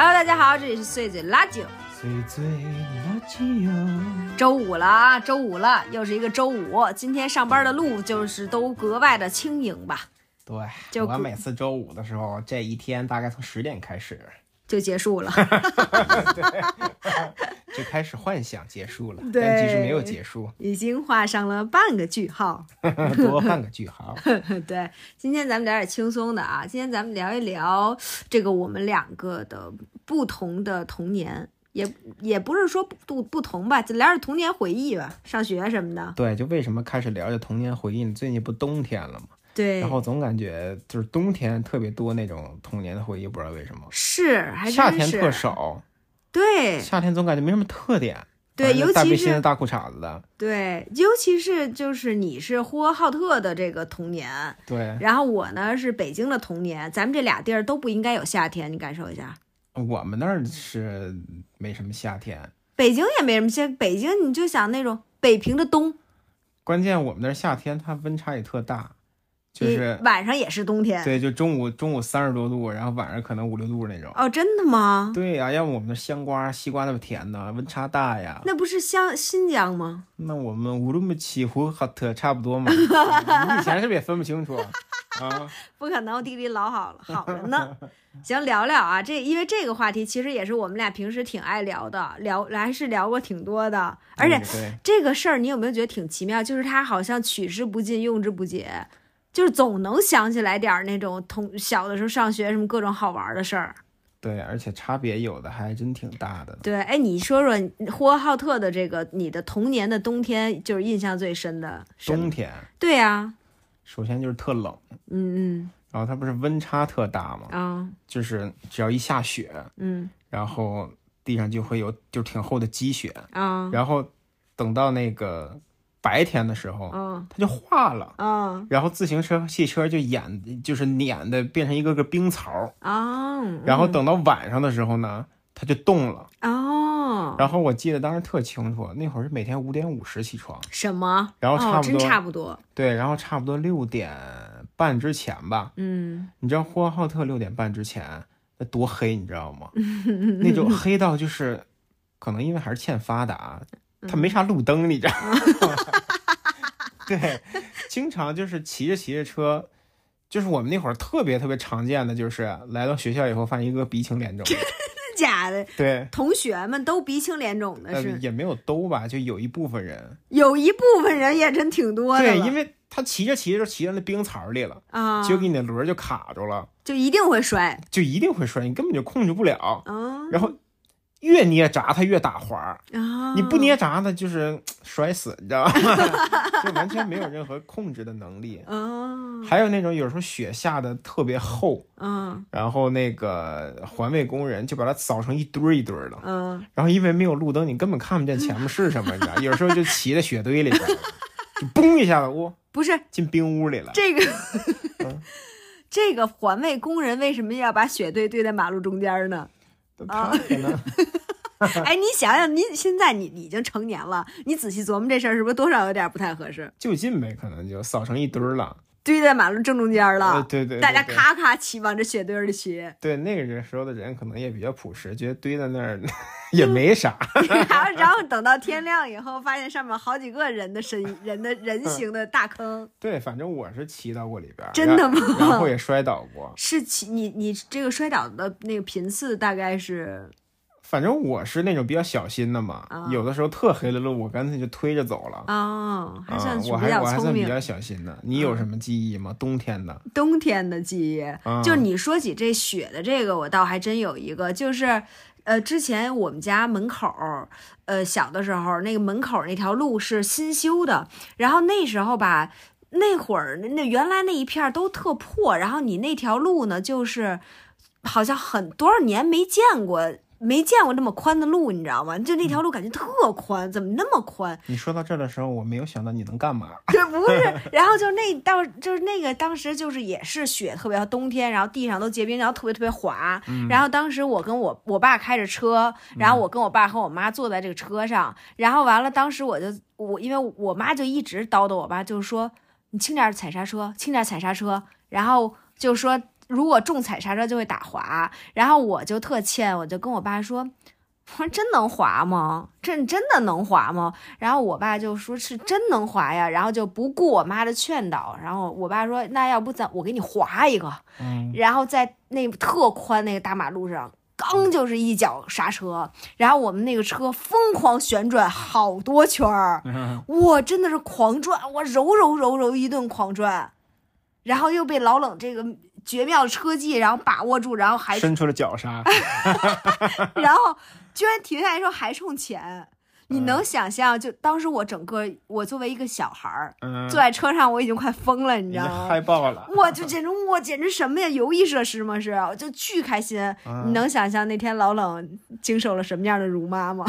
Hello，大家好，这里是碎嘴垃圾。碎嘴垃圾哟，周五了啊，周五了，又是一个周五。今天上班的路就是都格外的轻盈吧，对，就我每次周五的时候，这一天大概从十点开始就结束了。就开始幻想结束了，对但其实没有结束，已经画上了半个句号。多半个句号。对，今天咱们聊点轻松的啊，今天咱们聊一聊这个我们两个的不同的童年，也也不是说不不同吧，就聊点童年回忆吧，上学什么的。对，就为什么开始聊这童年回忆呢？最近不冬天了吗？对然，后总感觉就是冬天特别多那种童年的回忆，不知道为什么。是还真夏天特少，对夏天总感觉没什么特点。对尤其是大裤衩子的，对，尤其是就是你是呼和浩特的这个童年，对然后我呢是北京的童年，咱们这俩地儿都不应该有夏天，你感受一下。我们那儿是没什么夏天，北京也没什么夏，北京你就想那种北平的冬，关键我们那儿夏天它温差也特大，就是晚上也是冬天。对，就中午中午三十多度，然后晚上可能五六度那种。哦，真的吗？对呀、要不我们的香瓜、西瓜那么甜呢，温差大呀。那不是香新疆吗？那我们乌鲁木齐、呼和浩特差不多嘛。你以前是不是也分不清楚啊？不可能，我地理老好了，好着呢。行，聊聊啊，这因为这个话题其实也是我们俩平时挺爱聊的，聊还是聊过挺多的，而且这个事儿，你有没有觉得挺奇妙？就是它好像取之不尽，用之不竭，就是总能想起来点儿那种同小的时候上学什么各种好玩的事儿。对，而且差别有的还真挺大的。对，哎，你说说呼和浩特的这个你的童年的冬天，就是印象最深的冬天？对呀、首先就是特冷，嗯嗯。然后它不是温差特大嘛，嗯啊？就是只要一下雪，嗯。然后地上就会有就挺厚的积雪，啊。然后等到那个白天的时候，嗯它就化了。嗯然后自行车、汽车就演，就是碾的变成一个个冰槽，啊！然后等到晚上的时候呢，它就冻了。哦，然后我记得当时特清楚，那会儿是每天五点五十起床，什么？然后差哦、真不多、差不多。对，然后差不多六点半之前吧。嗯，你知道呼和浩特六点半之前那多黑，你知道吗？那种黑到就是，可能因为还是欠发达，它没啥路灯，你知道吗？对，经常就是骑着骑着车，就是我们那会儿特别特别常见的，就是来到学校以后发现一个鼻青脸肿的，假的？对，同学们都鼻青脸肿的呃是，也没有都吧，就有一部分人，有一部分人也真挺多的对，因为他骑着骑着就骑到那冰槽里了，啊，结果你的轮就卡住了，就一定会摔。就一定会摔，你根本就控制不了，啊然后越捏闸它越打滑！你不捏闸它就是摔死，你知道吗？就完全没有任何控制的能力。啊还有那种有时候雪下的特别厚，啊然后那个环卫工人就把它扫成一堆儿一堆儿的，嗯，然后因为没有路灯，你根本看不见前面是什么，你知道？有时候就骑在雪堆里边，就嘣一下子，哇，不是进冰屋里了。这个嗯。这个环卫工人为什么要把雪堆堆在马路中间呢？他可能 哎，你想想，你现在你你已经成年了，你仔细琢磨这事儿，是不是多少有点不太合适？就近呗，可能就扫成一堆儿了。堆在马路正中间呃了，对对，对大家咔咔骑往这雪堆里骑，对那个人时候的人可能也比较朴实，觉得堆在那儿 也没啥。然后然后等到天亮以后，发现上面好几个人的身人的人形的大坑，对，反正我是骑到过里边，真的吗然然后也摔倒过。是骑你你这个摔倒的那个频次大概是反正我是那种比较小心的嘛，啊有的时候特黑的路，我干脆就推着走了。哦，还啊算，是我还我还算比。较小心的。你有什么记忆吗？冬天的冬天的记忆，啊就你说起这雪的这个，我倒还真有一个，就是，呃，之前我们家门口，呃，小的时候那个门口那条路是新修的，然后那时候吧，那会儿那原来那一片都特破，然后你那条路呢，就是好像很多少年没见过。没见过那么宽的路，你知道吗？就那条路感觉特宽，怎么那么宽？你说到这儿的时候，我没有想到你能干嘛。这不是，然后就那到就是那个当时就是也是雪特别冬天，然后地上都结冰，然后特别特别滑。然后当时我跟我我爸开着车，然后我跟我爸和我妈坐在这个车上，然后完了当时我就我因为我妈就一直叨叨我爸，就是说你轻点踩刹车，轻点踩刹车，然后就说如果重踩刹车就会打滑，然后我就特欠，我就跟我爸说。我说真能滑吗？这真的能滑吗？然后我爸就说是真能滑呀，然后就不顾我妈的劝导，然后我爸说那要不咱我给你滑一个，嗯，然后在那特宽那个大马路上，刚就是一脚刹车，然后我们那个车疯狂旋转好多圈儿，嗯哇，真的是狂转，我揉揉揉揉一顿狂转，然后又被老冷这个绝妙的车技，然后把握住，然后还伸出了脚刹，然后居然停下来的时候还冲前，你能想象？就当时我整个我作为一个小孩儿嗯，坐在车上，我已经快疯了，你知道吗？嗨爆了。我就简直我简直什么呀，游艺设施吗？是，我就巨开心。嗯你能想象那天老冷经受了什么样的辱骂吗？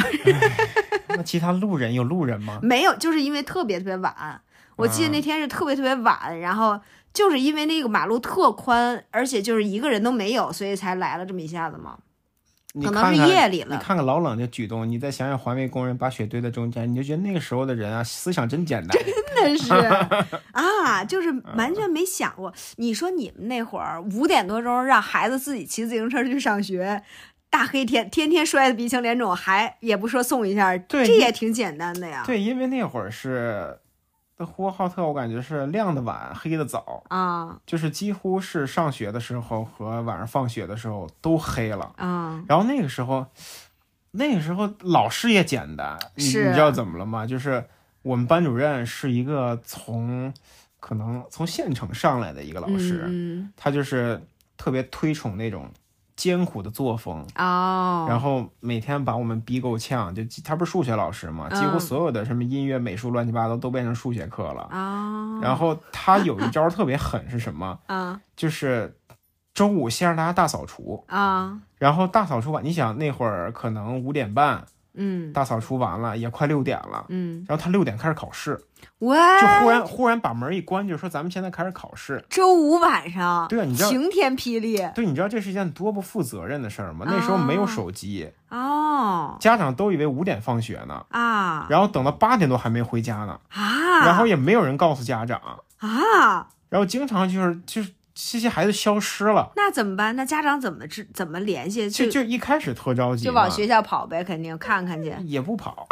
那其他路人有路人吗？没有，就是因为特别特别晚。我记得那天是特别特别晚，然后就是因为那个马路特宽，而且就是一个人都没有，所以才来了这么一下子嘛。可能是夜里了你看看老冷的举动，你再想想环卫工人把雪堆在中间，你就觉得那个时候的人啊，思想真简单。真的是 啊，就是完全没想过。你说你们那会儿五点多钟让孩子自己骑自行车去上学，大黑天天天摔得鼻青脸肿，还也不说送一下，这也挺简单的呀。对，因为那会儿是，那呼和浩特，我感觉是亮的晚，黑的早，啊就是几乎是上学的时候和晚上放学的时候都黑了。啊然后那个时候，那个时候老师也简单，你你知道怎么了吗？就是我们班主任是一个从可能从县城上来的一个老师，嗯他就是特别推崇那种艰苦的作风。然后每天把我们逼够呛，就他不是数学老师嘛，几乎嗯所有的什么音乐、美术乱七八糟都变成数学课了。啊，然后他有一招特别狠，是什么？啊 就是周五先让大家大扫除，啊然后大扫除完，你想那会儿可能五点半嗯。大扫除完了，也快六点了，嗯，然后他六点开始考试，喂，就忽然忽然把门一关，就说咱们现在开始考试。周五晚上，对啊你知道晴天霹雳。对，你知道这是一件多不负责任的事儿吗？那时候没有手机，哦。家长都以为五点放学呢，啊。然后等到八点多还没回家呢，啊，然后也没有人告诉家长，啊，然后经常就是就是这些孩子消失了，那怎么办？那家长怎么知怎么联系？就就一开始特着急，就往学校跑呗，肯定看看去。也不跑。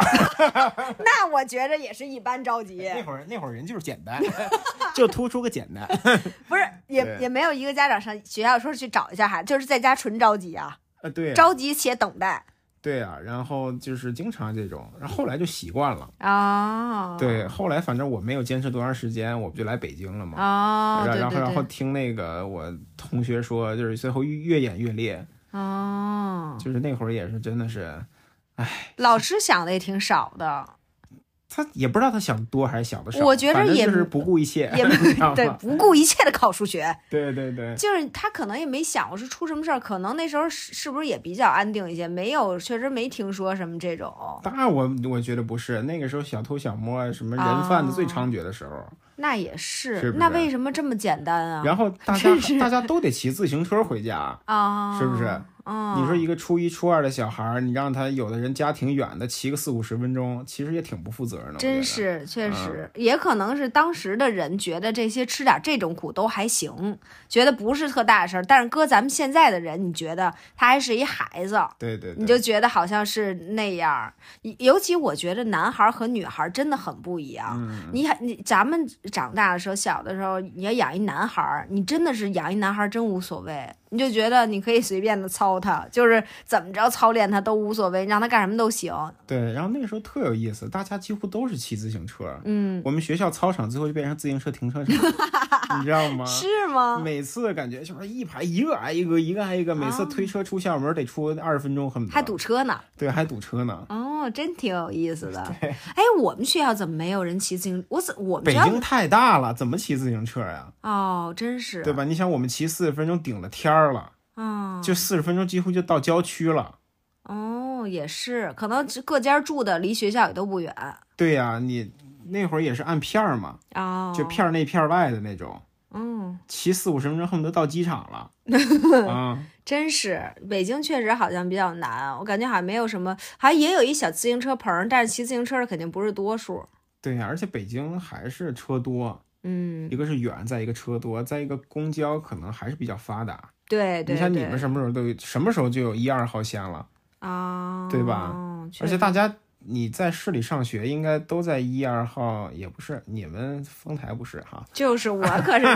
那我觉着也是一般着急，那会儿那会儿人就是简单，就突出个简单。不是也也没有一个家长上学校说去找一下孩子，就是在家纯着急啊，啊，对啊着急且等待对啊，然后就是经常这种，然后后来就习惯了。啊，对，后来反正我没有坚持多长时间，我不就来北京了嘛。哦，对对然后然后，听那个我同学说，就是最后越越演越烈，哦，就是那会儿也是真的是，老师想的也挺少的，他也不知道他想多还是想的少，我觉着也是不顾一切，也 对，不顾一切的考数学，对对对，就是他可能也没想过是出什么事儿，可能那时候是是不是也比较安定一些，没有，确实没听说什么这种，当然我我觉得不是，那个时候小偷小摸啊什么人贩子最猖獗的时候，那也是，是是那为什么这么简单啊？然后大家大家都得骑自行车回家。啊，是不是？嗯，你说一个初一、初二的小孩儿，你让他有的人家挺远的，骑个四五十分钟，其实也挺不负责任的。真，是，确嗯实，也可能是当时的人觉得这些吃点这种苦都还行，觉得不是特大的事儿。但是搁咱们现在的人，你觉得他还是一孩子，对对对，你就觉得好像是那样。尤其我觉得男孩和女孩真的很不一样。嗯，你还你咱们长大的时候，小的时候，你要养一男孩，你真的是养一男孩真无所谓，你就觉得你可以随便的操他，就是怎么着操练他都无所谓，让他干什么都行。对。然后那个时候特有意思，大家几乎都是骑自行车。嗯，我们学校操场最后就变成自行车停车场，你知道吗？是吗？每次感觉就是一排一个挨一个，一个挨一个，每次推车出校门得出二十分钟，恨不得还堵车呢。对，还堵车呢。哦，真挺有意思的。对哎，我们学校怎么没有人骑自行？我怎我们北京太大了，怎么骑自行车呀？哦，真是对吧？你想，我们骑四十分钟顶了天儿了，嗯，就四十分钟几乎就到郊区了。哦，也是，可能各家住的离学校也都不远对呀、你那会儿也是按片儿嘛，哦，就片儿内片儿外的那种，嗯，骑四五十分钟恨不得到机场了。啊，真是北京确实好像比较难，我感觉好像没有什么，好像也有一小自行车棚，但是骑自行车的肯定不是多数。对呀、而且北京还是车多，嗯，一个是远，再一个车多，再一个公交可能还是比较发达。对对你像你们什么时候都有，什么时候就有一二号线了？啊，对吧？而且大家你在市里上学，应该都在一二号，也不是你们丰台不是哈？就是我可是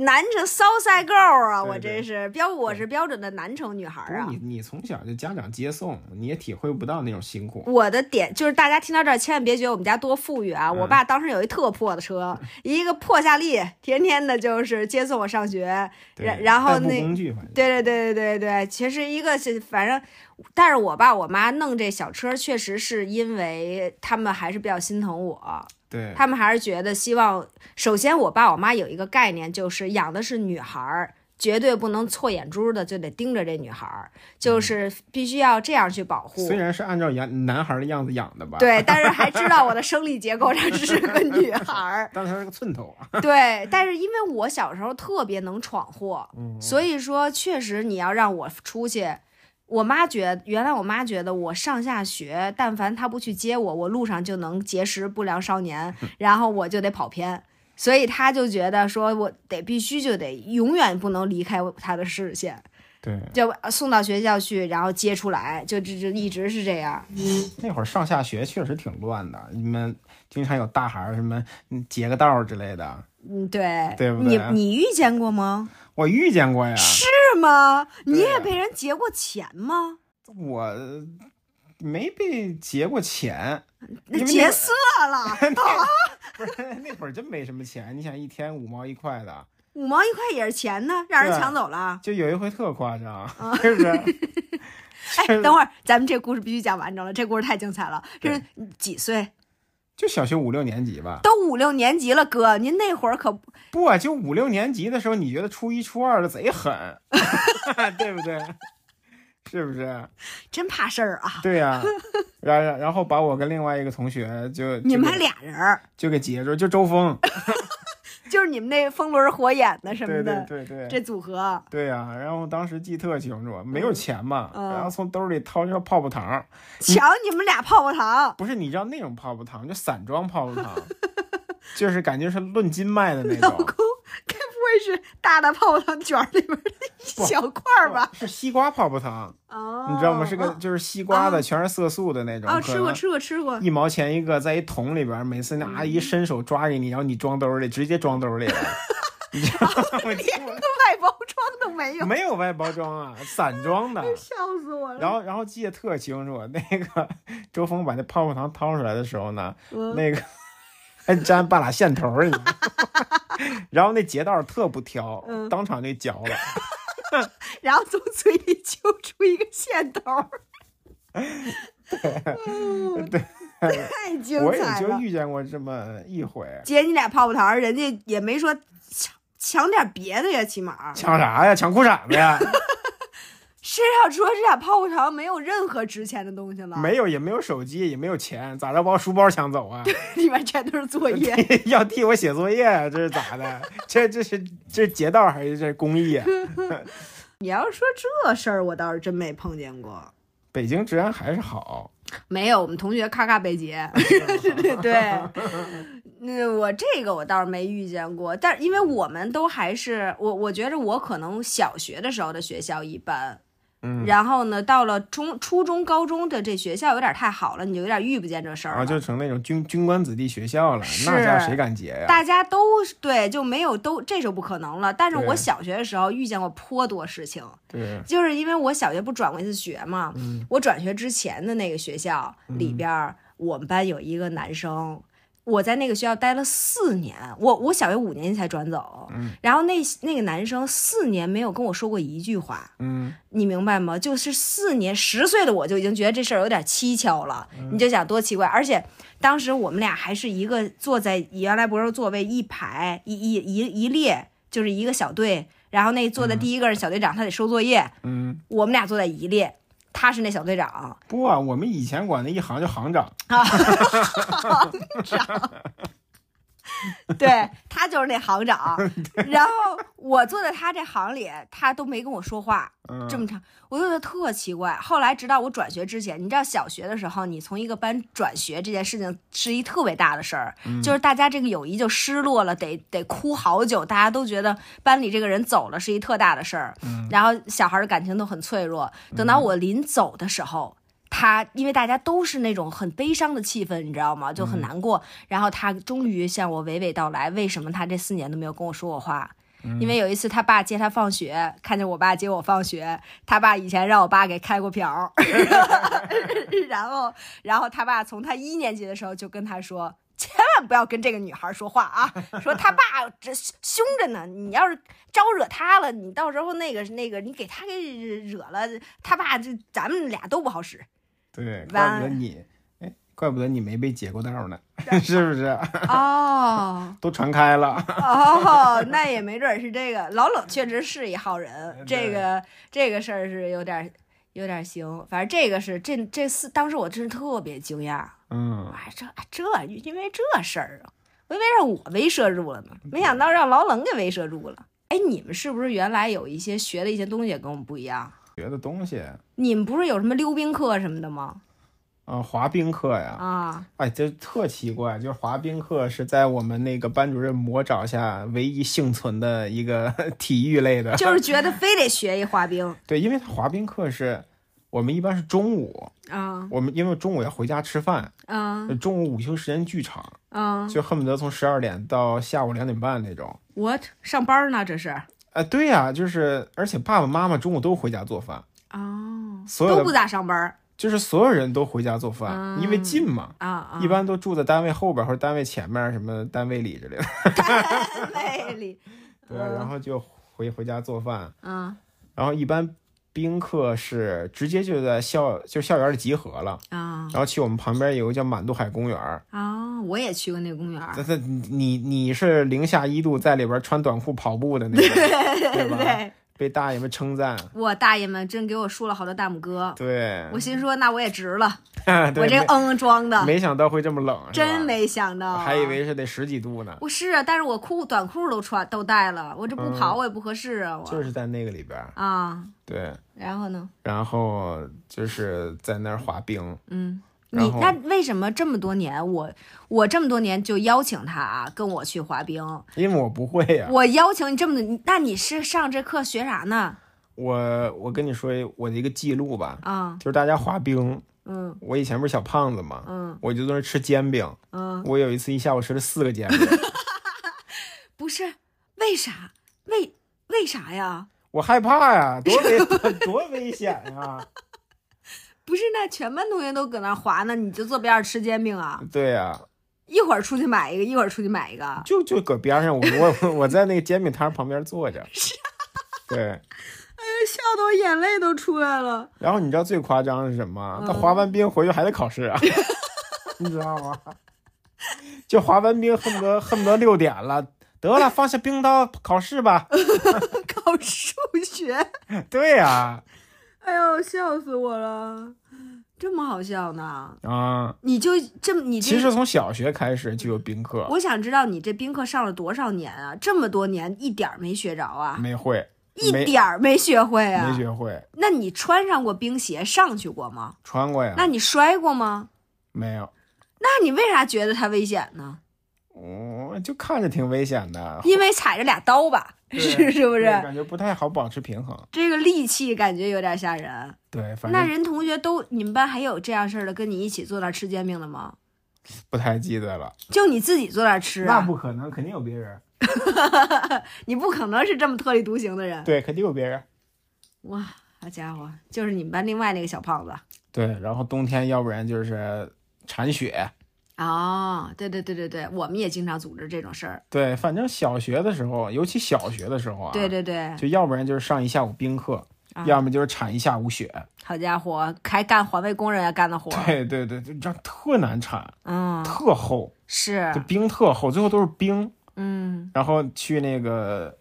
南城骚赛 girl 啊，我真是标我是标准的南城女孩啊你。你从小就家长接送，你也体会不到那种辛苦。我的点就是，大家听到这儿千万别觉得我们家多富裕啊！我嗯爸当时有一特破的车，一个破夏利，天天的就是接送我上学。然然后那对对对对对对，其实一个是反正，但是我爸我妈弄这小车，确实是因为他们还是比较心疼我，对他们还是觉得希望，首先我爸我妈有一个概念，就是养的是女孩儿。绝对不能错眼珠的，就得盯着这女孩儿，就是必须要这样去保护。虽然是按照养男孩的样子养的吧，，对，但是还知道我的生理结构上是个 女孩儿。但是她是个寸头啊。对，但是因为我小时候特别能闯祸，嗯所以说确实你要让我出去，我妈觉原来我妈觉得我上下学，但凡她不去接我，我路上就能结识不良少年，然后我就得跑偏。所以她就觉得说，我得必须就得永远不能离开她的视线，对，就送到学校去，然后接出来，就这就一直是这样。那会儿上下学确实挺乱的，你们经常有大孩儿什么嗯截个道儿之类的，嗯，对，对不你你遇见过吗？我遇见过呀。是吗？你也被人劫过钱吗？我没被劫过钱，那劫色了，不是 那会儿真没什么钱。你想一天五毛一块的，五毛一块也是钱呢，让人抢走了。就有一回特夸张，是不是？哎，等会儿，咱们这故事必须讲完整了，这故事太精彩了。这是几岁？就小学五六年级吧。都五六年级了，哥，您那会儿可不不啊，就五六年级的时候，你觉得初一初二的贼狠，对不对？是不是？真怕事儿啊！对呀、然然然后把我跟另外一个同学就你们还俩人儿，就给截住，就周峰，就是你们那风轮火眼的什么对对，对对，这组合。对呀、然后当时记特清楚，没有钱嘛，嗯然后从兜里掏出泡泡糖，瞧你们俩泡泡糖，不是你知道那种泡泡糖，就散装泡泡糖，就是感觉是论斤卖的那种，是大的泡泡糖卷儿里边的一小块儿吧？是西瓜泡泡糖，哦，你知道吗？是个就是西瓜的，全是色素的那种，哦，吃过吃过吃过，一毛钱一个，在一桶里边，每次那阿姨伸手抓给你，然后你装兜里，直接装兜里了。你知道吗？我连个外包装都没有，没有外包装啊，散装的。笑死我了。然后，然后记得特清楚，那个周峰把那泡泡糖掏出来的时候呢，嗯那个还粘半拉线头儿，你知道吗然后那劫道特不挑，嗯当场就嚼了。然后从嘴里揪出一个线头儿，对，太精我也就彩了。遇见过这么一回。姐，你俩泡泡糖，人家也没说抢抢点别的呀，起码抢啥呀？抢裤衩子呀？身上除了这俩泡泡糖，没有任何值钱的东西了，没有，也没有手机，也没有钱，咋着把我书包抢走啊？里面全都是作业。要替我写作业啊？这是咋的？这这是这是劫道还是这是公益啊？你要说这事儿，我倒是真没碰见过。北京治安还是好，没有，我们同学咔咔被劫。对，那我这个我倒是没遇见过，但是因为我们都还是我，我觉着我可能小学的时候的学校一般，嗯，然后呢，到了中、初中、高中的这学校有点太好了，你就有点遇不见这事儿然后了。就成那种军军官子弟学校了，那家谁敢结呀？大家都对，就没有都这就不可能了。但是我小学的时候遇见过颇多事情，对，就是因为我小学不转过一次学嘛，嗯我转学之前的那个学校里边儿，我们班有一个男生，我在那个学校待了四年，我我小学五年级才转走，嗯然后那那个男生四年没有跟我说过一句话，嗯，你明白吗？就是四年，十岁的我就已经觉得这事儿有点蹊跷了，嗯你就想多奇怪。而且当时我们俩还是一个坐在原来不是座位一排一一一一列，就是一个小队，然后那坐在第一个是小队长，他得收作业，嗯，我们俩坐在一列，他是那小队长，不啊，我们以前管那一行叫行长，对他就是那行长。然后我坐在他这行里，他都没跟我说话，嗯，这么长，我就觉得特奇怪。后来直到我转学之前，你知道小学的时候，你从一个班转学这件事情是一特别大的事儿，就是大家这个友谊就失落了，得得哭好久，大家都觉得班里这个人走了是一特大的事儿。然后小孩的感情都很脆弱，等到我临走的时候。他因为大家都是那种很悲伤的气氛，你知道吗？就很难过。然后他终于向我娓娓道来，为什么他这四年都没有跟我说过话。因为有一次他爸接他放学，看见我爸接我放学，他爸以前让我爸给开过瓢，然后，然后他爸从他一年级的时候就跟他说，千万不要跟这个女孩说话啊，说他爸这凶着呢，你要是招惹他了，你到时候那个那个你给他给惹了，他爸这咱们俩都不好使。对，完怪不得你，哎，怪不得你没被解过道呢，是不是？哦。都传开了。哦，那也没准儿是这个。老冷确实是一号人，这个这个事儿是有点儿有点儿行，反正这个是这这四，当时我真是特别惊讶，嗯，哎，这这因为这事儿啊，我以为让我威慑住了呢，没想到让老冷给威慑住了。哎，你们是不是原来有一些学的一些东西也跟我们不一样？学的东西，你们不是有什么溜冰课什么的吗？啊，滑冰课呀，啊，哎，这特奇怪，就是滑冰课是在我们那个班主任魔爪下唯一幸存的一个 体育类的。就是觉得非得学一滑冰对，因为他滑冰课是我们一般是中午，啊我们因为中午要回家吃饭，啊中午午休时间巨长，啊就恨不得从十二点到下午两点半那种。！What 上班呢？这是哎，对呀、就是而且爸爸妈妈中午都回家做饭，哦，所有的都不咋上班就是所有人都回家做饭，嗯因为近嘛。啊啊！一般都住在单位后边或者单位前面，什么单位里之类的。单位里，对，然后就回回家做饭。嗯然后一般宾客是直接就在校就校园里集合了，啊。然后去我们旁边有个叫满渡海公园儿。啊！我也去过那个公园你你是零下一度在里边穿短裤跑步的那个，对吧？对，被大爷们称赞。我大爷们真给我竖了好多大拇哥，对，我心说那我也值了，我这个嗯装的，没没想到会这么冷，真没想到，还以为是得十几度呢。不是啊，但是我裤短裤都穿都带了，我这不嗯。跑我也不合适啊，我。就是在那个里边儿，啊，对，然后呢，然后就是在那儿滑冰，嗯。你那为什么这么多年，我我这么多年就邀请他啊跟我去滑冰？因为我不会呀、我邀请你这么多，那你是上这课学啥呢？我我跟你说我的一个记录吧，啊，就是大家滑冰，嗯我以前不是小胖子嘛，嗯我就在那吃煎饼，嗯，我有一次一下午吃了四个煎饼，不是，为啥？为为啥呀？我害怕呀，多危 多危险呀！不是，那全班同学都搁那儿滑呢，你就坐边上吃煎饼啊？对呀，一会儿出去买一个，一会儿出去买一个。就就搁边上，我我我在那个煎饼摊旁边坐着，对。哎呀，笑的我眼泪都出来了。然后你知道最夸张的是什么？嗯他滑完冰回去还得考试啊，你知道吗？就滑完冰，恨不得恨不得六点了，得了，放下冰刀，考试吧。考数学，对呀、哎呦，笑死我了！这么好笑呢？啊，你就这么你这其实从小学开始就有冰课，我想知道你这冰课上了多少年啊？这么多年一点儿没学着啊？没会，一点儿没学会啊？没学会，那你穿上过冰鞋上去过吗？穿过呀？那你摔过吗？没有，那你为啥觉得它危险呢？嗯，就看着挺危险的，因为踩着俩刀吧，对是是不是？感觉不太好保持平衡。这个力气感觉有点吓人。对，反正那人同学都，你们班还有这样事儿的，跟你一起坐那儿吃煎饼的吗？不太记得了。就你自己坐那儿吃那啊？不可能，肯定有别人。你不可能是这么特立独行的人。对，肯定有别人。哇，好家伙，就是你们班另外那个小胖子。对，然后冬天要不然就是铲雪。哦，对对对对对，我们也经常组织这种事儿。对，反正小学的时候，尤其小学的时候啊，对对对，就要不然就是上一下午冰课，啊要么就是铲一下午雪。好家伙，还干环卫工人要干的活。对对对，就这样特难铲，嗯，特厚，是就，冰特厚，最后都是冰。嗯然后去那个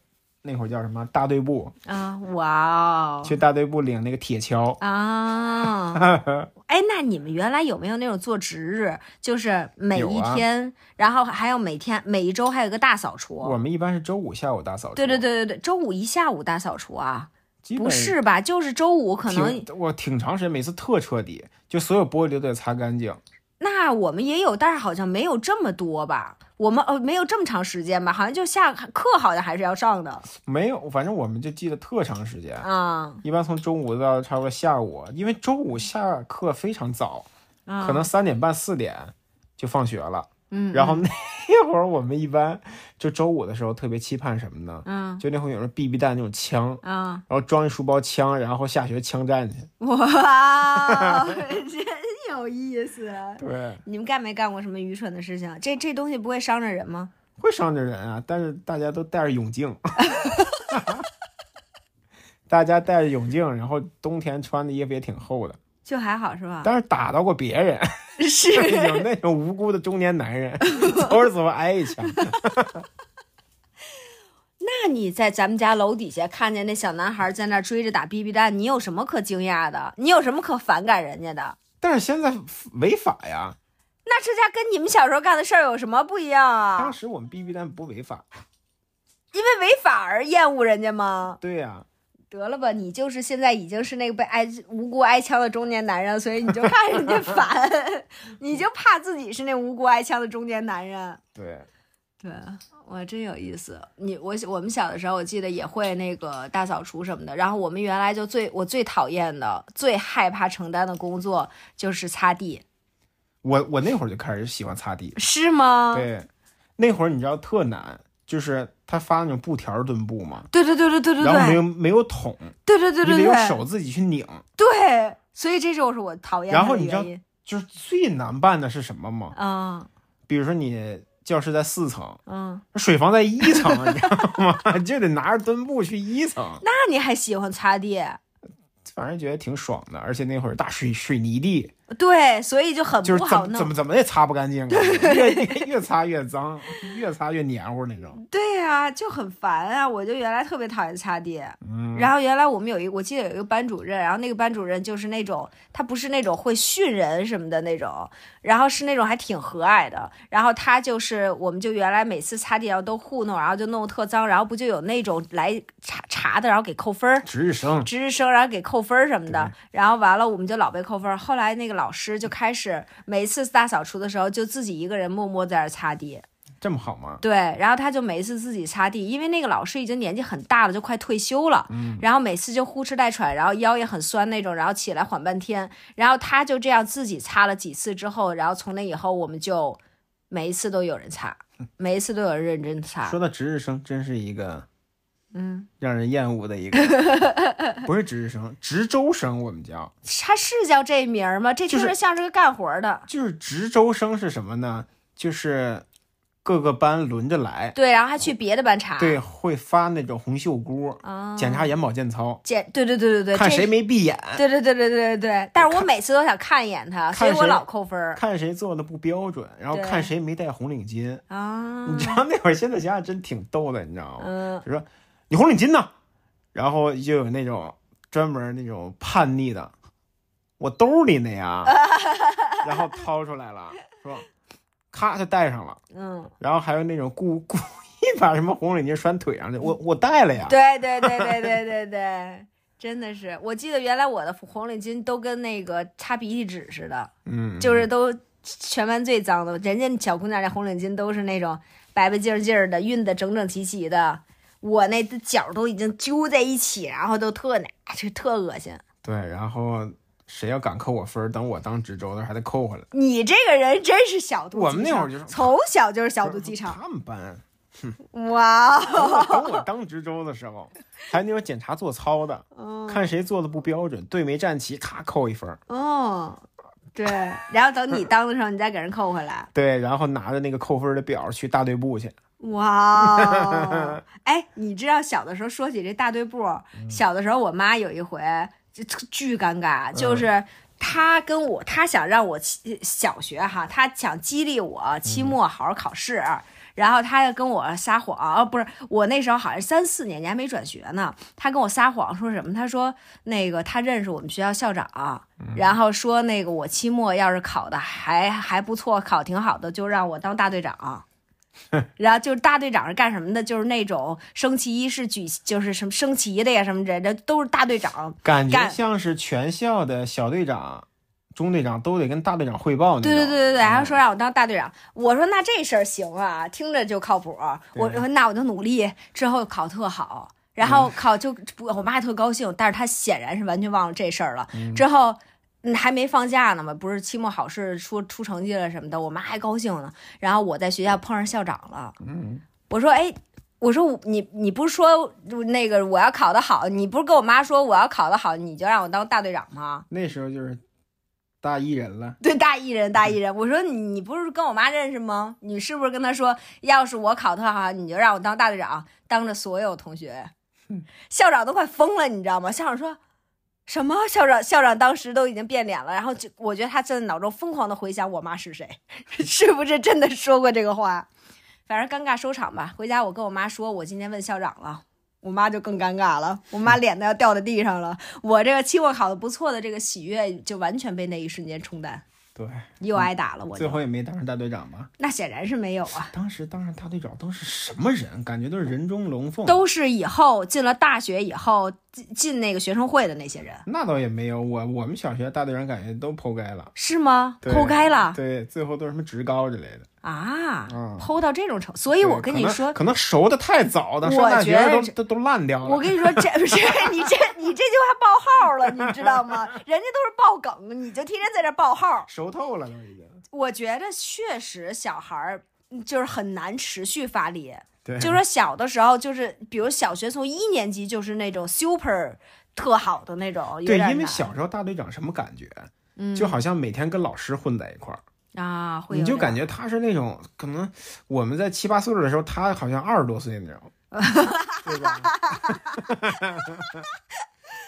那会儿叫什么大队部，啊，哇哦去大队部领那个铁锹。啊！哎，那你们原来有没有那种做值日，就是每一天，然后还有每天每一周还有个大扫除？我们一般是周五下午大扫除。对对，对对对，周五一下午大扫除啊？不是吧？就是周五可能挺我挺长时间，每次特彻底，就所有玻璃都得擦干净。那我们也有，但是好像没有这么多吧？我们呃没有这么长时间吧？好像就下课好像还是要上的没有，反正我们就记得特长时间，啊一般从中午到差不多下午，因为周五下课非常早，啊，可能三点半四点就放学了。嗯，然后那会儿我们一般就周五的时候特别期盼什么呢？嗯就那会儿有人 BB 弹那种枪，啊，然后装一书包枪，然后下学枪战去。哇，真有意思。对，你们干没干过什么愚蠢的事情？这这东西不会伤着人吗？会伤着人啊，但是大家都戴着泳镜，大家戴着泳镜，然后冬天穿的衣服也挺厚的，就还好是吧？但是打到过别人，是 有那种无辜的中年男人，走着走着挨一枪。那你在咱们家楼底下看见那小男孩在那追着打 BB 弹，你有什么可惊讶的？你有什么可反感人家的？但是现在违法呀，那这家跟你们小时候干的事儿有什么不一样啊当啊？时我们 BB 弹不违法。因为违法而厌恶人家吗？对呀、得了吧，你就是现在已经是那个被挨无辜挨枪的中年男人，所以你就怕人家 烦，你就怕自己是那无辜挨枪的中年男人。对，对，我，真有意思。你我我们小的时候，我记得也会那个大扫除什么的。然后我们原来就最我最讨厌的、最害怕承担的工作就是擦地，我我那会儿就开始喜欢擦地。是吗？对，那会儿你知道特难，就是他发那种布条墩布嘛，对对对对对对然后没有没有桶，对对对对你得用，手自己去拧。对，所以这就是我讨厌然后你知道。就是最难办的是什么吗？嗯比如说你教室在四层，嗯，水房在一层，你知道吗？就得拿着墩布去一层，那你还喜欢擦地？反正觉得挺爽的。而且那会儿大水水泥地，对，所以就很不好弄。怎么怎么也擦不干净啊，越越越擦越脏，越擦越黏糊那种。对呀、就很烦啊！我就原来特别讨厌擦地，嗯，然后原来我们有一，我记得有一个班主任，然后那个班主任就是那种他不是那种会训人什么的那种，然后是那种还挺和蔼的。然后他就是，我们就原来每次擦地然后都糊弄，然后就弄得特脏，然后不就有那种来查查的，然后给扣分儿。值日生，值日生，然后给扣分儿什么的，然后完了我们就老被扣分儿。后来那个老师就开始每一次大扫除的时候，就自己一个人默默在那儿擦地。这么好吗？对，然后他就每一次自己擦地，因为那个老师已经年纪很大了，就快退休了，嗯然后每次就呼哧带喘，然后腰也很酸那种，然后起来缓半天，然后他就这样自己擦了几次之后，然后从那以后我们就每一次都有人擦，每一次都有人认真擦说，到值日生，真是一个嗯，让人厌恶的一个，不是值日生，值周生，我们叫，他是叫这名儿吗？这听就是着像是个干活的。就是值周生是什么呢？就是各个班轮着来，对，然后还去别的班查，对，会发那种红袖箍，啊，检查眼保健操，检，对对对对对，看谁没闭眼，对对对对对对对，但是我每次都想看一眼他，所以我老扣分看谁做的不标准，然后看谁没戴红领巾。啊。你知道那会儿，现在想想真挺逗的，你知道吗？嗯，就说你红领巾呢，然后就有那种专门那种叛逆的，我兜里呢呀，然后掏出来了，说咔就戴上了，嗯，然后还有那种故 故意把什么红领巾拴腿上去，我我戴了呀，对对对对对对对，真的是，我记得原来我的红领巾都跟那个擦鼻涕纸似的，嗯，就是都全班最脏的，人家小姑娘那红领巾都是那种白白净净的，熨的整整齐齐的。我那只脚都已经揪在一起，然后都特难，就特恶心。对，然后谁要敢扣我分儿，等我当值周的时候还得扣回来。你这个人真是小肚鸡肠，我们那会儿就是从小就是小肚鸡肠。他们班哇等我等我当值周的时候，还有那种检查做操的，哦，看谁做的不标准，队没站齐，咔扣一分儿。哦，对，然后等你当的时候，你再给人扣回来。对，然后拿着那个扣分的表去大队部去。哇哦，哎，你知道小的时候说起这大队部，小的时候我妈有一回就巨尴尬，就是她跟我，她想让我期小学哈，她想激励我期末好好考试。然后他跟我撒谎，哦，不是，我那时候好像三四年级还没转学呢。他跟我撒谎说什么？他说那个他认识我们学校校长，然后说那个我期末要是考的还还不错，考挺好的，就让我当大队长。然后就是大队长是干什么的？就是那种升旗仪式举，就是什么升旗的呀，什么这这都是大队长。感觉像是全校的小队长、中队长都得跟大队长汇报。对对对对对，然后嗯说让我当大队长，我说那这事儿行啊，听着就靠谱。我说那我就努力，之后考特好，然后考就不我妈特高兴，但是她显然是完全忘了这事儿了。之后。嗯，还没放假呢嘛，不是期末考试出出成绩了什么的，我妈还高兴呢。然后我在学校碰上校长了，嗯，我说，哎，我说我你你不是说那个我要考得好，你不是跟我妈说我要考得好，你就让我当大队长吗？那时候就是大艺人了。对，大艺人，大艺人。我说你你不是跟我妈认识吗？你是不是跟她说，要是我考特好，你就让我当大队长，当着所有同学？校长都快疯了，你知道吗？校长说什么？校长校长当时都已经变脸了，然后就我觉得他正在脑中疯狂的回想我妈是谁，是不是真的说过这个话？反正尴尬收场吧。回家我跟我妈说，我今天问校长了。我妈就更尴尬了，我妈脸都要掉在地上了。我这个期末考的不错的这个喜悦，就完全被那一瞬间冲淡。对，又挨打了，我就最后也没当上大队长吧？那显然是没有啊，当时当上大队长都是什么人？感觉都是人中龙凤。都是以后进了大学以后进进那个学生会的那些人，那倒也没有，我我们小学大队长感觉都剖开了，是吗？剖开了对，最后都是什么职高之类的。啊嗯，剖到这种程度，所以我跟你说，可能熟的太早，的上我大学觉都都都烂掉了。我跟你说，这不是你这你这句话爆号了，你知道吗？人家都是爆梗，你就天天在这爆号。熟透了都已经。我觉得确实小孩儿嗯就是很难持续发力，对，就是说小的时候，就是比如小学从一年级就是那种 super 特好的那种，对，因为小时候大队长什么感觉？嗯就好像每天跟老师混在一块儿，啊，会你就感觉他是那种可能我们在七八岁的时候，他好像二十多岁那种，对吧？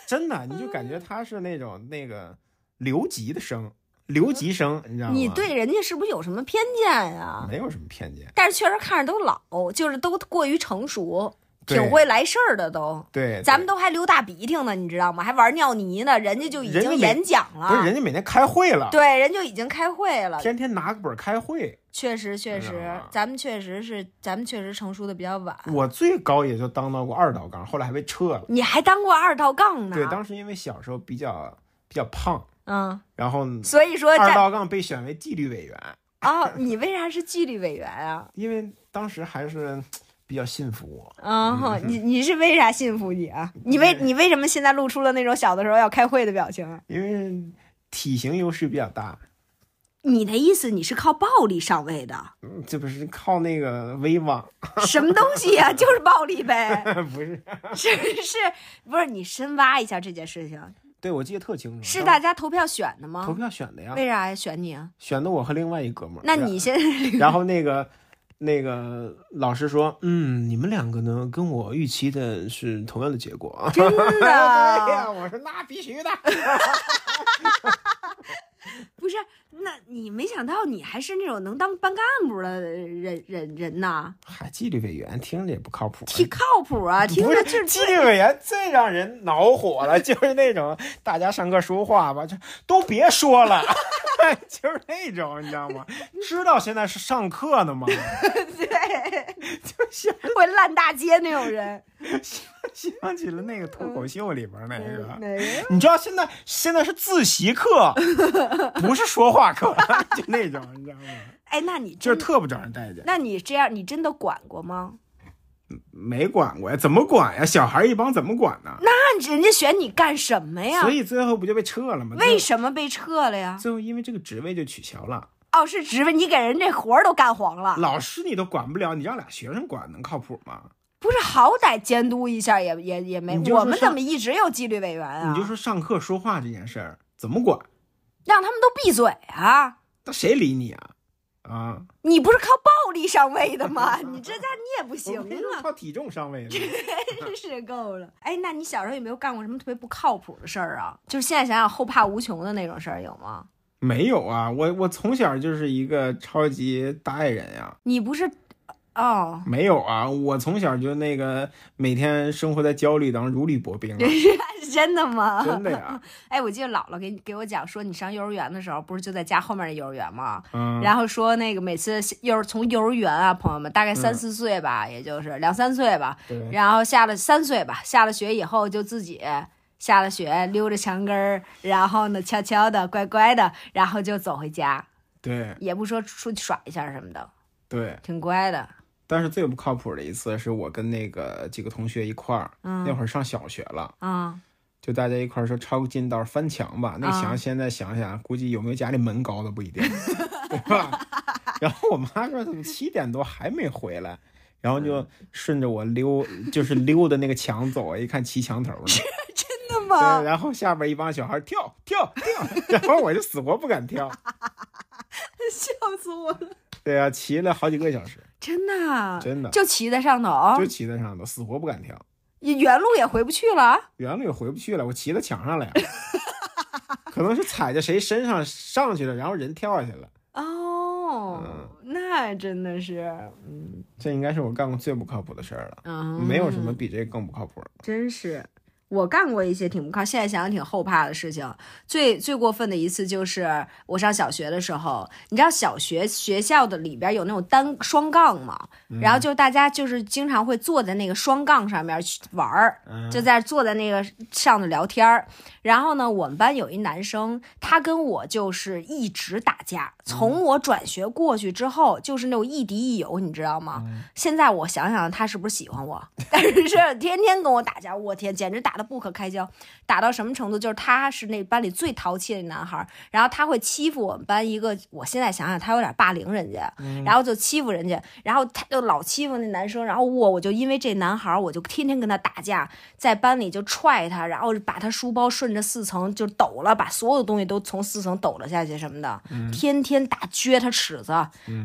真的，你就感觉他是那种那个留级的生，留级生，你知道吗？你对人家是不是有什么偏见呀？没有什么偏见，但是确实看着都老，就是都过于成熟，挺会来事儿的都。对，咱们都还流大鼻涕呢，你知道吗？还玩尿泥呢，人家就已经演讲了。不是人家每天开会了，对，人就已经开会了。天天拿个本儿开会。确实，确实咱们确实是，咱们确实成熟的比较晚。我最高也就当到过二道杠，后来还被撤了。你还当过二道杠呢？对，当时因为小时候比较比较胖，嗯，然后所以说这二道杠被选为纪律委员，哦，你为啥是纪律委员啊？因为当时还是比较信服我。嗯，你你是为啥信服你啊？你为你为什么现在露出了那种小的时候要开会的表情啊？因为体型优势比较大，你的意思你是靠暴力上位的？嗯这不是靠那个威望，什么东西呀、就是暴力呗？不是？是是，不是你深挖一下这件事情，对，我记得特清楚，是大家投票选的吗投？票选的呀，为啥呀选你啊？选的我和另外一哥们儿。那你先，然然后那个那个老师说，嗯，你们两个呢，跟我预期的是同样的结果啊。真 对呀，的我说那必须的。不是？那你没想到你还是那种能当班干部的人人人呐？还，纪律委员听着也不靠谱。挺靠谱啊，听不着就是纪律委员最让人恼火了，就是那种大家上课说话吧，就都别说了，就是那种，你知道吗？知道现在是上课呢吗？对，就是会烂大街那种人。想起了那个脱口秀里边那个？你知道现在现在是自习课，不是说话课，就那种，你知道吗？哎，那你真就是特不招人待见。那你这样，你真的管过吗？没管过呀，怎么管呀？小孩一帮怎么管呢？那人家选你干什么呀所？以最后不就被撤了吗？为什么被撤了呀？最后因为这个职位就取消了。哦，是职位，你给人这活儿都干黄了，老师你都管不了，你让俩学生管能靠谱吗？不是好歹监督一下也也也没。我们怎么一直有纪律委员啊？你就说上课说话这件事儿怎么管？让他们都闭嘴啊！那谁理你啊？啊，你不是靠暴力上位的吗？你这家你也不行啊！靠体重上位的。真 是够了。哎，那你小时候有没有干过什么特别不靠谱的事儿啊？就是现在想想后怕无穷的那种事儿有吗？没有啊，我我从小就是一个超级大爱人呀。你不是哦，没有啊，我从小就那个每天生活在焦虑当中，如履薄冰啊，是 真的吗？真的呀。哎，我记得姥姥给给我讲说，你上幼儿园的时候不是就在家后面的幼儿园吗？嗯，然后说那个每次幼儿从幼儿园啊，朋友们大概三嗯四岁吧，也就是两三岁吧，对，然后下了三岁吧，下了学以后就自己下了学溜着墙根儿，然后呢悄悄的乖乖的，然后就走回家，对也不说出去耍一下什么的，对。挺乖的。但是最不靠谱的一次是我跟那个几个同学一块儿，那嗯会儿上小学了，啊就大家一块儿说抄个近道翻墙吧。那啊墙现在想想，估计有没有家里门高的不一定，对吧？然后我妈说怎么七点多还没回来，然后就顺着我溜，就是溜的那个墙走，一看骑墙头了。真的对，？然后下边一帮小孩跳跳跳，然后我就死活不敢跳。笑死我了！对啊，骑了好几个小时，真的，啊真的就骑在上头就，骑在上头，死活不敢跳。原路也回不去了。原路也回不去了，我骑到墙上了呀。可能是踩在谁身上上去了，然后人跳下去了。哦，嗯那真的是，嗯这应该是我干过最不靠谱的事儿了，嗯，没有什么比这个更不靠谱的。真是，我干过一些挺不靠，现在想想挺后怕的事情。最最过分的一次就是我上小学的时候，你知道小学学校的里边有那种单双杠嘛，然后就大家就是经常会坐在那个双杠上面去玩儿，嗯就在坐在那个上头聊天儿。然后呢，我们班有一男生，他跟我就是一直打架。从我转学过去之后，就是那种亦敌亦友，你知道吗？现在我想想，他是不是喜欢我？但是天天跟我打架，我天，简直打得不可开交。打到什么程度？就是他是那班里最淘气的男孩，然后他会欺负我们班一个，我现在想想，他有点霸凌人家，然后就欺负人家，然后他就老欺负那男生，然后我我就因为这男孩，我就天天跟他打架，在班里就踹他，然后把他书包顺着四层就抖了，把所有东西都从四层抖了下去什么的，天天打撅他尺子，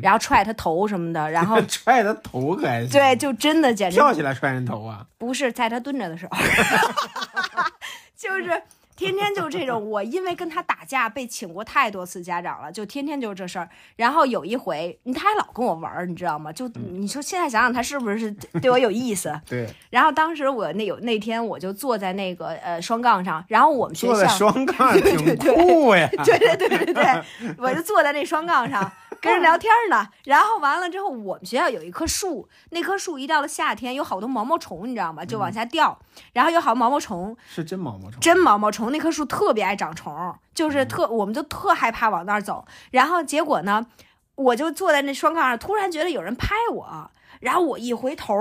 然后踹他头什么的，然后 踹他头可还行？对，就真的简直跳起来踹人头啊！不是在他蹲着的时候，就是天天就这种。我因为跟他打架被请过太多次家长了，就天天就是这事儿。然后有一回，他还老跟我玩儿，你知道吗？就你说现在想想，他是不是对我有意思？对，然后当时我那有那天我就坐在那个呃双杠上，然后我们学坐在校双杠挺酷呀。对对对对对，我就坐在那双杠上跟人聊天呢。然后完了之后，我们学校有一棵树，那棵树一到了夏天，有好多毛毛虫，你知道吗？就往下掉，然后有好多毛毛虫，是真毛毛虫，真毛毛虫。那棵树特别爱长虫，就是特，我们就特害怕往那儿走。然后结果呢，我就坐在那双杠上，突然觉得有人拍我，然后我一回头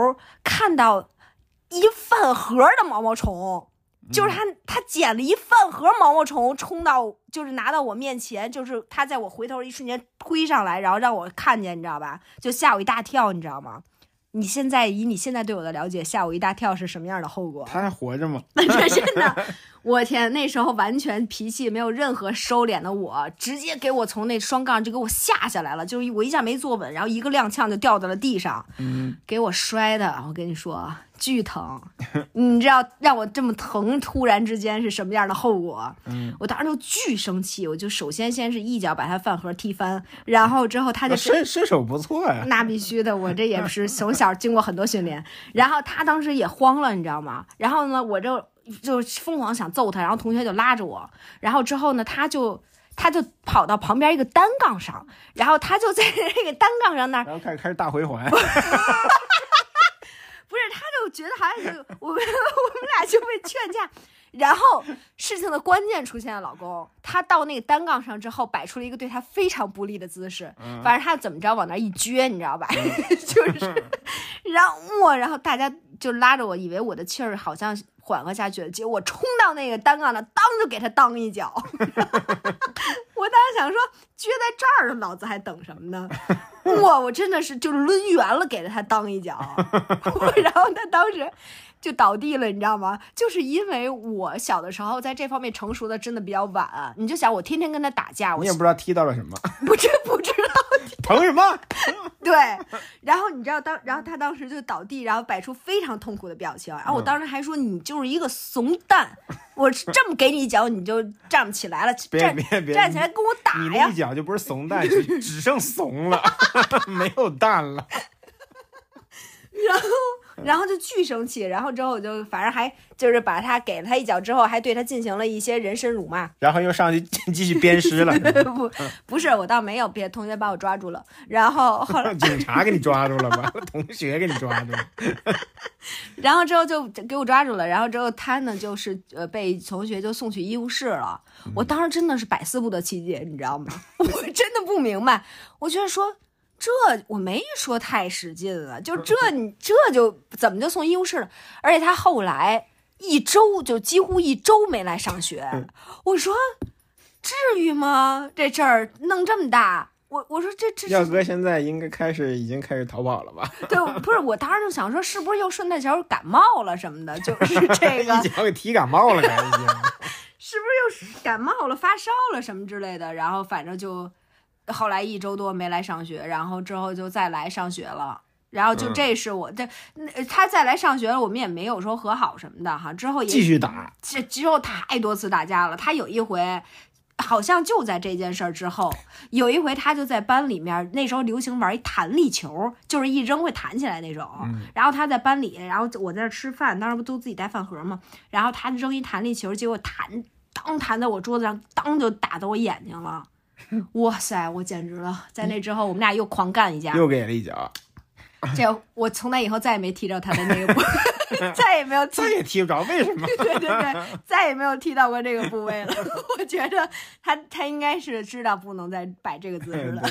看到一饭盒的毛毛虫。就是他，他捡了一饭盒毛毛虫，冲到就是拿到我面前，就是他在我回头一瞬间推上来，然后让我看见，你知道吧？就吓我一大跳，你知道吗？你现在以你现在对我的了解，吓我一大跳是什么样的后果？他还活着吗？这 真的，我天，那时候完全脾气没有任何收敛的我，直接给我从那双杠就给我吓下来了，就是我一下没坐稳，然后一个踉跄就掉在了地上，嗯，给我摔的，我跟你说巨疼，你知道让我这么疼，突然之间是什么样的后果？嗯，我当时就巨生气，我就首先先是一脚把他饭盒踢翻，然后之后他就身身手不错呀。那必须的，我这也是从小经过很多训练。然后他当时也慌了，你知道吗？然后呢，我就就疯狂想揍他，然后同学就拉着我，然后之后呢，他就他就跑到旁边一个单杠上，然后他就在那个单杠上那儿，然后开始开始大回环，不是，他就觉得好像就我们 我们俩就被劝架。然后事情的关键出现了，老公，他到那个单杠上之后，摆出了一个对他非常不利的姿势。反正他怎么着往那儿一撅，你知道吧？就是，然后我，然后大家就拉着我，以为我的气儿好像缓和下去了，结果我冲到那个单杠上，当就给他当一脚。我当时想说，撅在这儿了，老子还等什么呢？哇，我真的是就抡圆了给了他当一脚 然后他当时就倒地了，你知道吗？就是因为我小的时候在这方面成熟的真的比较晚，你就想我天天跟他打架，我你也不知道踢到了什么，不知不知道疼什么？对，然后你知道当，然后他当时就倒地，然后摆出非常痛苦的表情，然后我当时还说你就是一个怂蛋，我这么给你一脚你就站不起来了，别站别别，站起来跟我打呀你那一！脚就不是怂蛋，就 只剩怂了，没有蛋了。然后就巨生气，然后之后我就反正还就是把他给了他一脚之后，还对他进行了一些人身辱骂。然后又上去 继续鞭尸了，不不是，我倒没有，别同学把我抓住了，然后后来警察给你抓住了吗？同学给你抓住了，然后之后就给我抓住了，然后之后他呢就是呃被同学就送去医务室了。我当时真的是百思不得其解，你知道吗？我真的不明白，我觉得说。这我没说太使劲了，就这你这就怎么就送医务室了？而且他后来一周就几乎一周没来上学，我说至于吗？这事儿弄这么大，我我说这这耀哥现在应该开始已经开始逃跑了吧？对，不是我当时就想说，是不是又顺带脚感冒了什么的？就是 这个一脚给踢感冒了，感觉 是不是又感冒了、发烧了什么之类的？然后反正就。后来一周多没来上学，然后之后就再来上学了，然后就这是我这，他再来上学了，我们也没有说和好什么的哈。之后也继续打，这之后太多次打架了。他有一回，好像就在这件事儿之后，有一回他就在班里面，那时候流行玩一弹力球，就是一扔会弹起来那种。然后他在班里，然后我在那吃饭，当时不都自己带饭盒嘛？然后他扔一弹力球，结果弹当弹在我桌子上，当就打到我眼睛了。哇塞，我简直了！在那之后，我们俩又狂干一架，又给了一脚。这我从那以后再也没踢着他的那个部，再也没有，再也踢不着。为什么？对对对，再也没有踢到过这个部位了。我觉得他他应该是知道不能再摆这个姿势了。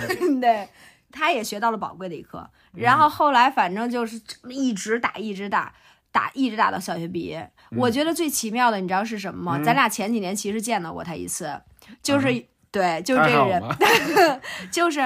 对，他也学到了宝贵的一课。然后后来反正就是一直打，一直打，打一直打到小学毕业。我觉得最奇妙的，你知道是什么吗？咱俩前几年其实见到过他一次，就是。对，就是这个人，就是，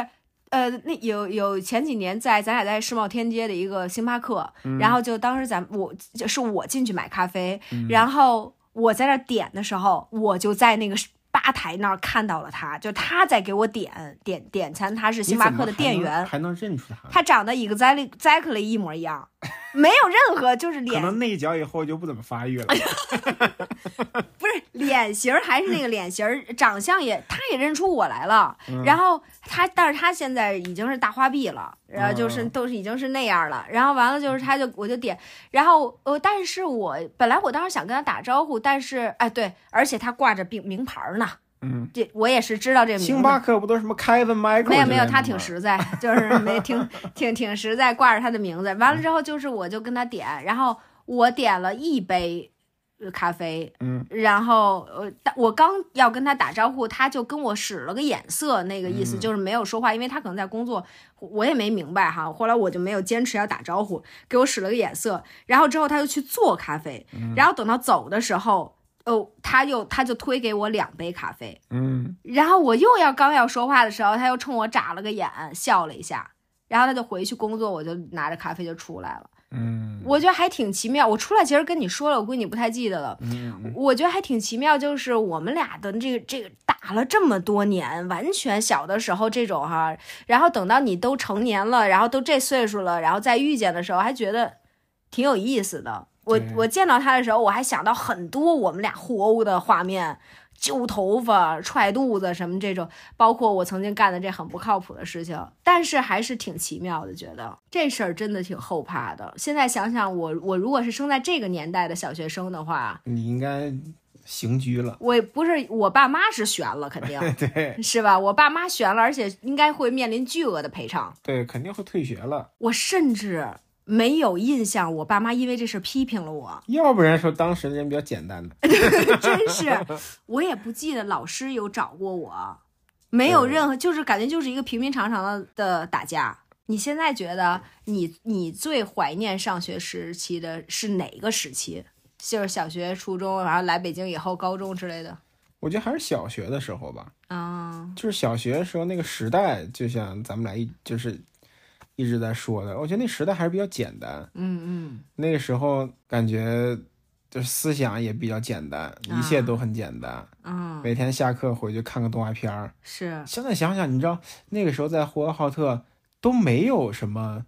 呃，那有有前几年在咱俩在世贸天阶的一个星巴克，然后就当时咱我是我进去买咖啡，然后我在那点的时候，我就在那个吧台那儿看到了他，就他在给我点点点餐，他是星巴克的店员，还能认出他，他长得 exactly 一模一样。没有任何，就是脸，可能那一脚以后就不怎么发育了。不是脸型还是那个脸型，长相也，他也认出我来了。然后他，但是他现在已经是大花臂了，然后就是都是已经是那样了。然后完了就是他就我就点，然后呃，但是我本来我当时想跟他打招呼，但是哎对，而且他挂着名名牌呢。嗯，这我也是知道这名字。星巴克不都什么开 e 麦克？没有没有，他挺实在，就是没 挺挺挺实在，挂着他的名字。完了之后就是，我就跟他点，然后我点了一杯咖啡，嗯，然后呃，我刚要跟他打招呼，他就跟我使了个眼色，那个意思就是没有说话，因为他可能在工作，我也没明白哈。后来我就没有坚持要打招呼，给我使了个眼色，然后之后他就去做咖啡，然后等到走的时候。哦，他又他就推给我两杯咖啡，嗯，然后我又要刚要说话的时候，他又冲我眨了个眼，笑了一下，然后他就回去工作，我就拿着咖啡就出来了，嗯，我觉得还挺奇妙。我出来其实跟你说了，我估计你不太记得了，嗯，我觉得还挺奇妙，就是我们俩的这个这个打了这么多年，完全小的时候这种哈，然后等到你都成年了，然后都这岁数了，然后再遇见的时候，还觉得挺有意思的。我我见到他的时候，我还想到很多我们俩互殴的画面，揪头发、踹肚子什么这种，包括我曾经干的这很不靠谱的事情，但是还是挺奇妙的，觉得这事儿真的挺后怕的。现在想想，我我如果是生在这个年代的小学生的话，你应该刑拘了。我不是我爸妈是悬了，肯定 对，是吧？我爸妈悬了，而且应该会面临巨额的赔偿。对，肯定会退学了。我甚至。没有印象，我爸妈因为这事批评了我。要不然说当时人比较简单的，真是，我也不记得老师有找过我，没有任何，就是感觉就是一个平平常常的的打架。你现在觉得你你最怀念上学时期的是哪个时期？就是小学、初中，然后来北京以后高中之类的。我觉得还是小学的时候吧。啊，就是小学的时候那个时代，就像咱们俩一就是。一直在说的，我觉得那时代还是比较简单。嗯嗯，那个时候感觉就是思想也比较简单，一切都很简单。嗯，每天下课回去看个动画片儿。是。现在想想，你知道那个时候在呼和浩特都没有什么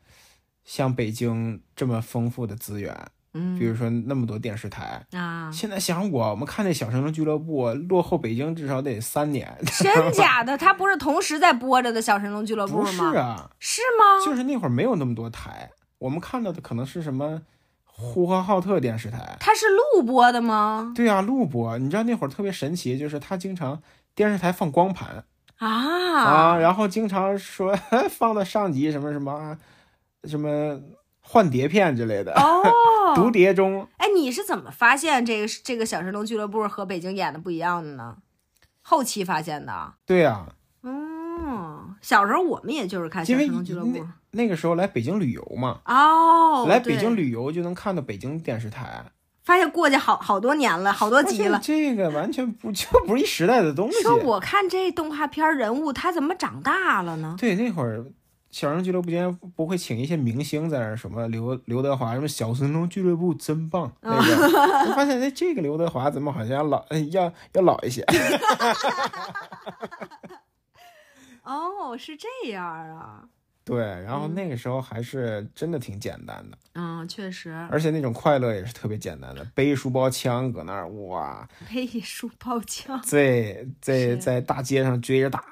像北京这么丰富的资源。嗯，比如说那么多电视台啊，现在想我，我们看那小神龙俱乐部落后北京至少得三年，真假的？它不是同时在播着的小神龙俱乐部吗？不是啊，是吗？就是那会儿没有那么多台。我们看到的可能是什么呼和浩特电视台。它是录播的吗？对啊，录播。你知道那会儿特别神奇，就是它经常电视台放光盘啊啊，然后经常说 放到上集什么什么什么换碟片之类的。哦，读碟中。哎，你是怎么发现这个这个小神龙俱乐部和北京演的不一样的呢？后期发现的。对呀、嗯，小时候我们也就是看小神龙俱乐部那。个时候来北京旅游嘛，哦，来北京旅游就能看到北京电视台。发现过去好好多年了，好多集了。这个完全不 就不是一时代的东西。说我看这动画片人物，他怎么长大了呢？对，那会儿小人俱乐部竟然不会请一些明星在那儿，什么刘刘德华，什么小神龙俱乐部真棒。那个，我发现哎，这个刘德华怎么好像要老哎要要老一些？哦，是这样啊。对，然后那个时候还是真的挺简单的，嗯，确实。而且那种快乐也是特别简单的，背书包枪搁那儿哇，背书包枪。在在在大街上追着打，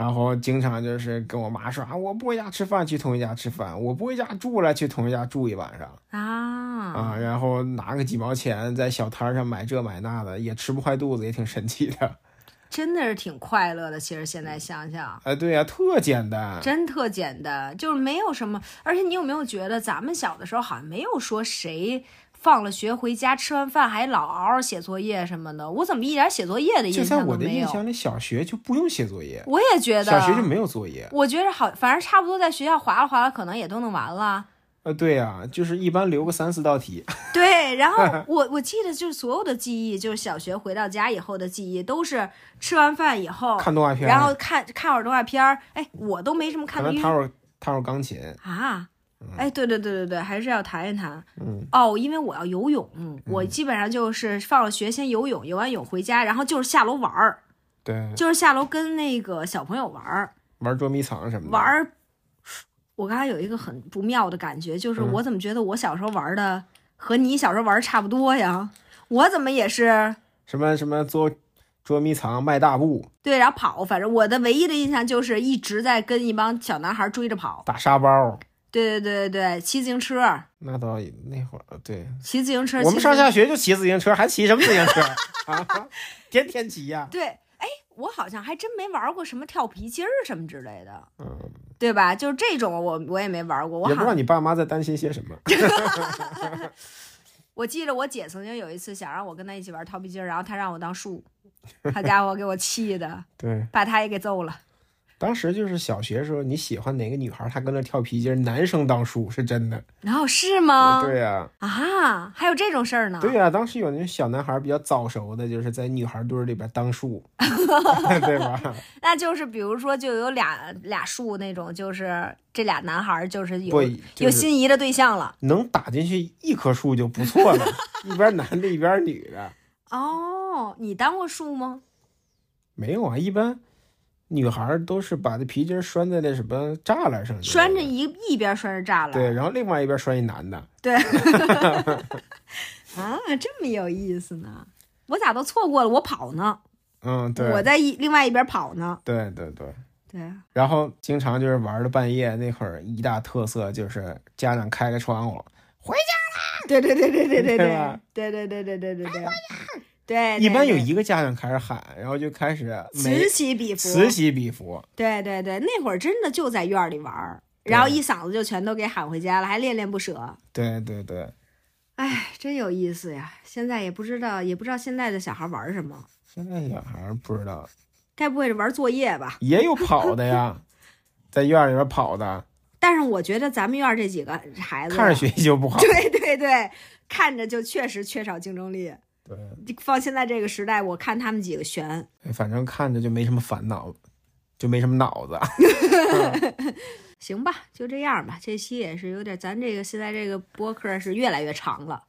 然后经常就是跟我妈说啊，我不回家吃饭，去同学家吃饭；我不回家住了，去同学家住一晚上啊啊。然后拿个几毛钱在小摊上买这买那的，也吃不坏肚子，也挺神奇的。真的是挺快乐的。其实现在想想，哎，对呀、特简单。真特简单，就是没有什么。而且你有没有觉得，咱们小的时候好像没有说谁放了学回家吃完饭还老嗷嗷写作业什么的？我怎么一点写作业的印就在我的象都没有？印象里，小学就不用写作业，我也觉得，小学就没有作业。我觉得好，反正差不多在学校划拉划拉，可能也都弄完了。呃，对呀、就是一般留个三四道题。对，然后 我我记得就是所有的记忆，就是小学回到家以后的记忆，都是吃完饭以后，看动画片，然后看看会儿动画片儿。哎，我都没什么看的，弹会儿弹会儿钢琴。啊，哎，对对对对对，还是要谈一谈。嗯，哦，因为我要游泳，我基本上就是放了学先游泳，游完泳回家，然后就是下楼玩儿，对，就是下楼跟那个小朋友玩儿玩捉迷藏什么的。玩儿。我刚才有一个很不妙的感觉，就是嗯我怎么觉得我小时候玩的和你小时候玩的差不多呀？我怎么也是什么什么捉捉迷藏、迈大步、对，然后跑，反正我的唯一的印象就是一直在跟一帮小男孩追着跑。打沙包。对对对对对，骑自行车，那倒那会儿对，骑自行车。我们上下学就骑自行车，还骑什么自行车啊？天天骑呀、对，哎，我好像还真没玩过什么跳皮筋儿什么之类的，嗯，对吧？就是这种我我也没玩过。我也不知道你爸妈在担心些什么。我记得我姐曾经有一次想让我跟她一起玩跳皮筋儿，然后她让我当树，好家伙给我气的，对，把她也给揍了。当时就是小学时候，你喜欢哪个女孩，她跟那跳皮筋，男生当树是真的。然后是吗？对呀、啊，还有这种事儿呢？对呀、当时有那种小男孩比较早熟的，就是在女孩堆儿里边当树，对吧？那就是比如说就有俩俩树那种，就是这俩男孩就是有、有就是心仪的对象了。能打进去一棵树就不错了，一边男的，一边女的。哦，你当过树吗？没有啊，一般女孩儿都是把那皮筋儿拴在那什么栅栏上，拴着一一边拴着栅栏，对，然后另外一边拴一男的。对，啊，这么有意思呢！我咋都错过了？我跑呢，嗯，对，我在一另外一边跑呢。对对对。对，然后经常就是玩到半夜，那会儿一大特色就是家长开开窗户，回家啦对对对对对对对对对对对对对对对对，对，一般有一个家长开始喊，然后就开始此起彼伏，此起彼伏。对对对，那会儿真的就在院儿里玩儿，然后一嗓子就全都给喊回家了，还恋恋不舍。对对对，哎，真有意思呀！现在也不知道，也不知道现在的小孩玩什么，现在小孩儿不知道，该不会是玩作业吧？也有跑的呀，在院里边跑的，但是我觉得咱们院儿这几个孩子，看着学习就不好。对对对，看着就确实缺少竞争力。对，放现在这个时代，我看他们几个悬。反正看着就没什么烦恼，就没什么脑子。行吧，就这样吧。这期也是有点，咱这个现在这个播客是越来越长了。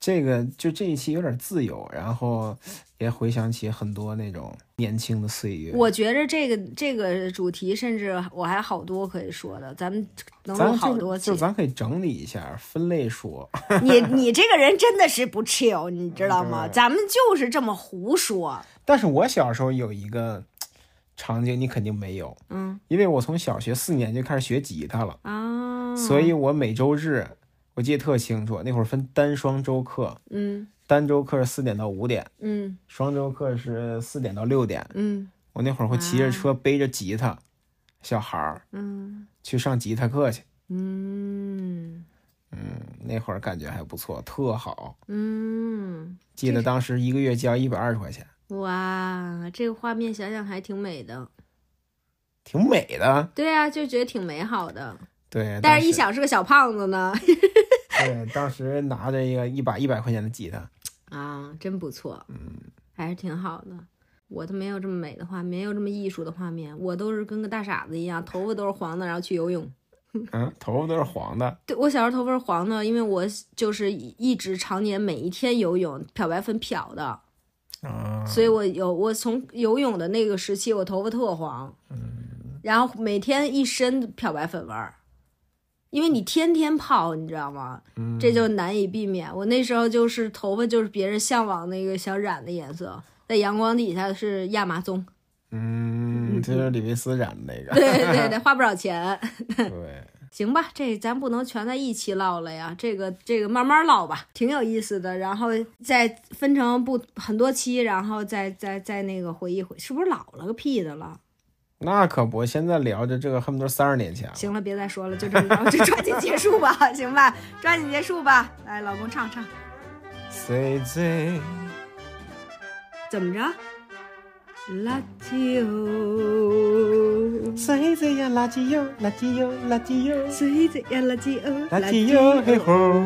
这个就这一期有点自由，然后也回想起很多那种年轻的岁月。我觉着这个这个主题，甚至我还好多可以说的，咱们能有好多期就。咱可以整理一下，分类说。你你这个人真的是不 chill，你知道吗？咱们就是这么胡说。但是我小时候有一个场景，你肯定没有，嗯因为我从小学四年就开始学吉他了，啊，所以我每周日我记得特清楚，那会儿分单双周课，嗯单周课是四点到五点，嗯双周课是四点到六点。嗯我那会儿会骑着车背着吉他，小孩儿嗯去上吉他课去。嗯嗯，那会儿感觉还不错，特好。嗯，记得当时一个月交一百二十块钱，哇，这个画面想想还挺美的。挺美的。对啊，就觉得挺美好的。对，但是，一想是个小胖子呢，对，当时拿着一个一把一百块钱的吉他，啊，真不错，嗯，还是挺好的。我都没有这么美的画面，没有这么艺术的画面，我都是跟个大傻子一样，头发都是黄的，然后去游泳。嗯，头发都是黄的。对我小时候头发是黄的，因为我就是一直常年每一天游泳，漂白粉漂的，啊，所以我有我从游泳的那个时期，我头发特黄，嗯然后每天一身漂白粉味儿，因为你天天泡，你知道吗？这就难以避免。我那时候就是头发就是别人向往那个想染的颜色，在阳光底下是亚麻棕，嗯，这是李维斯染的那个。对对对，花不少钱。对，行吧，这咱不能全在一期唠了呀，这个这个慢慢唠吧，挺有意思的。然后再分成不很多期，然后再再再那个回忆回，是不是老了个屁的了？那可不，现在聊着这个恨不得三十年前了。行了，别再说了，就这么着，就抓紧结束吧，行吧，抓紧结束吧。来，老公唱唱，Say say，怎么着？垃圾哦，say say 呀，垃圾哟，垃圾哟，垃圾哟，谁在呀？垃圾哟，垃圾哟，嘿吼。